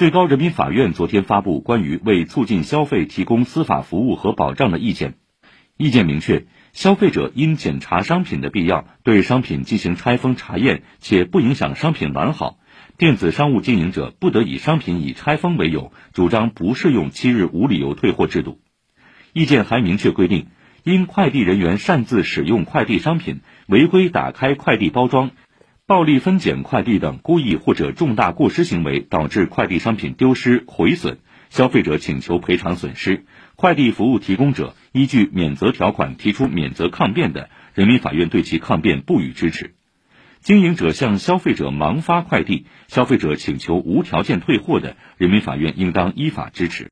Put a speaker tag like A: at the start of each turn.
A: 最高人民法院昨天发布关于为促进消费提供司法服务和保障的意见，意见明确，消费者因检查商品的必要，对商品进行拆封查验，且不影响商品完好，电子商务经营者不得以商品已拆封为由，主张不适用七日无理由退货制度。意见还明确规定，因快递人员擅自使用快递商品、违规打开快递包装。暴力分拣快递等故意或者重大过失行为导致快递商品丢失毁损，消费者请求赔偿损失，快递服务提供者依据免责条款提出免责抗辩的，人民法院对其抗辩不予支持。经营者向消费者盲发快递，消费者请求无条件退货的，人民法院应当依法支持。